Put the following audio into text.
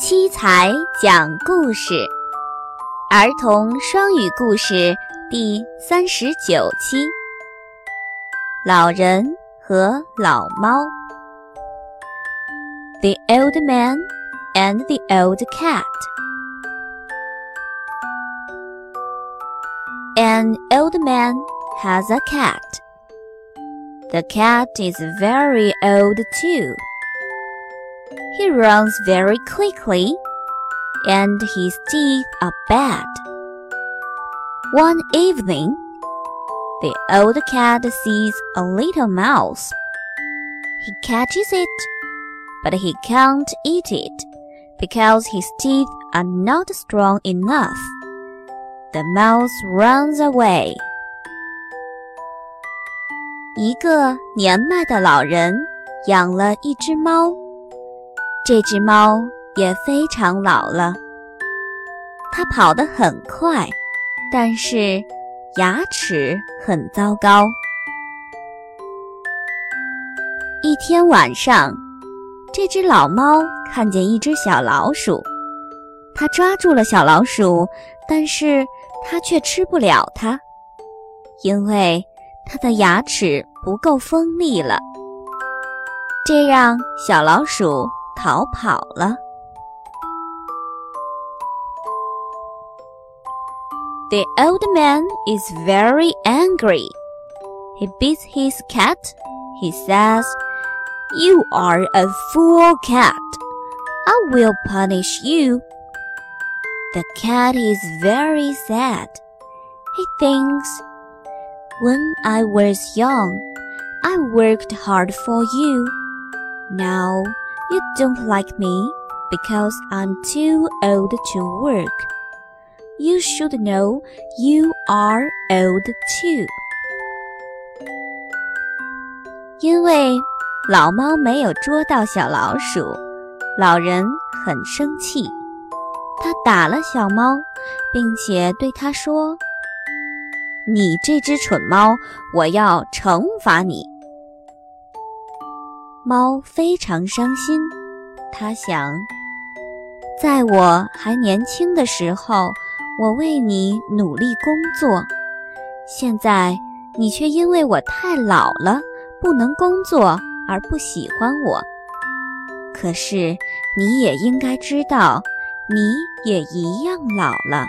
七彩讲故事，儿童双语故事第三十九期：老人和老猫。The old man and the old cat. An old man has a cat. The cat is very old too. He runs very quickly, and his teeth are bad. One evening, the old cat sees a little mouse. He catches it, but he can't eat it because his teeth are not strong enough. The mouse runs away. 一个年迈的老人养了一只猫。这只猫也非常老了，它跑得很快，但是牙齿很糟糕。一天晚上，这只老猫看见一只小老鼠，它抓住了小老鼠，但是它却吃不了它，因为它的牙齿不够锋利了。这让小老鼠。逃跑了。The old man is very angry. He beats his cat. He says, You are a fool cat. I will punish you. The cat is very sad. He thinks, When I was young, I worked hard for you. Now you don't like me because I'm too old to work. You should know you are old too. 因为老猫没有捉到小老鼠，老人很生气，他打了小猫，并且对他说：“你这只蠢猫，我要惩罚你。”猫非常伤心，它想，在我还年轻的时候，我为你努力工作，现在你却因为我太老了，不能工作。而不喜欢我。可是你也应该知道，你也一样老了。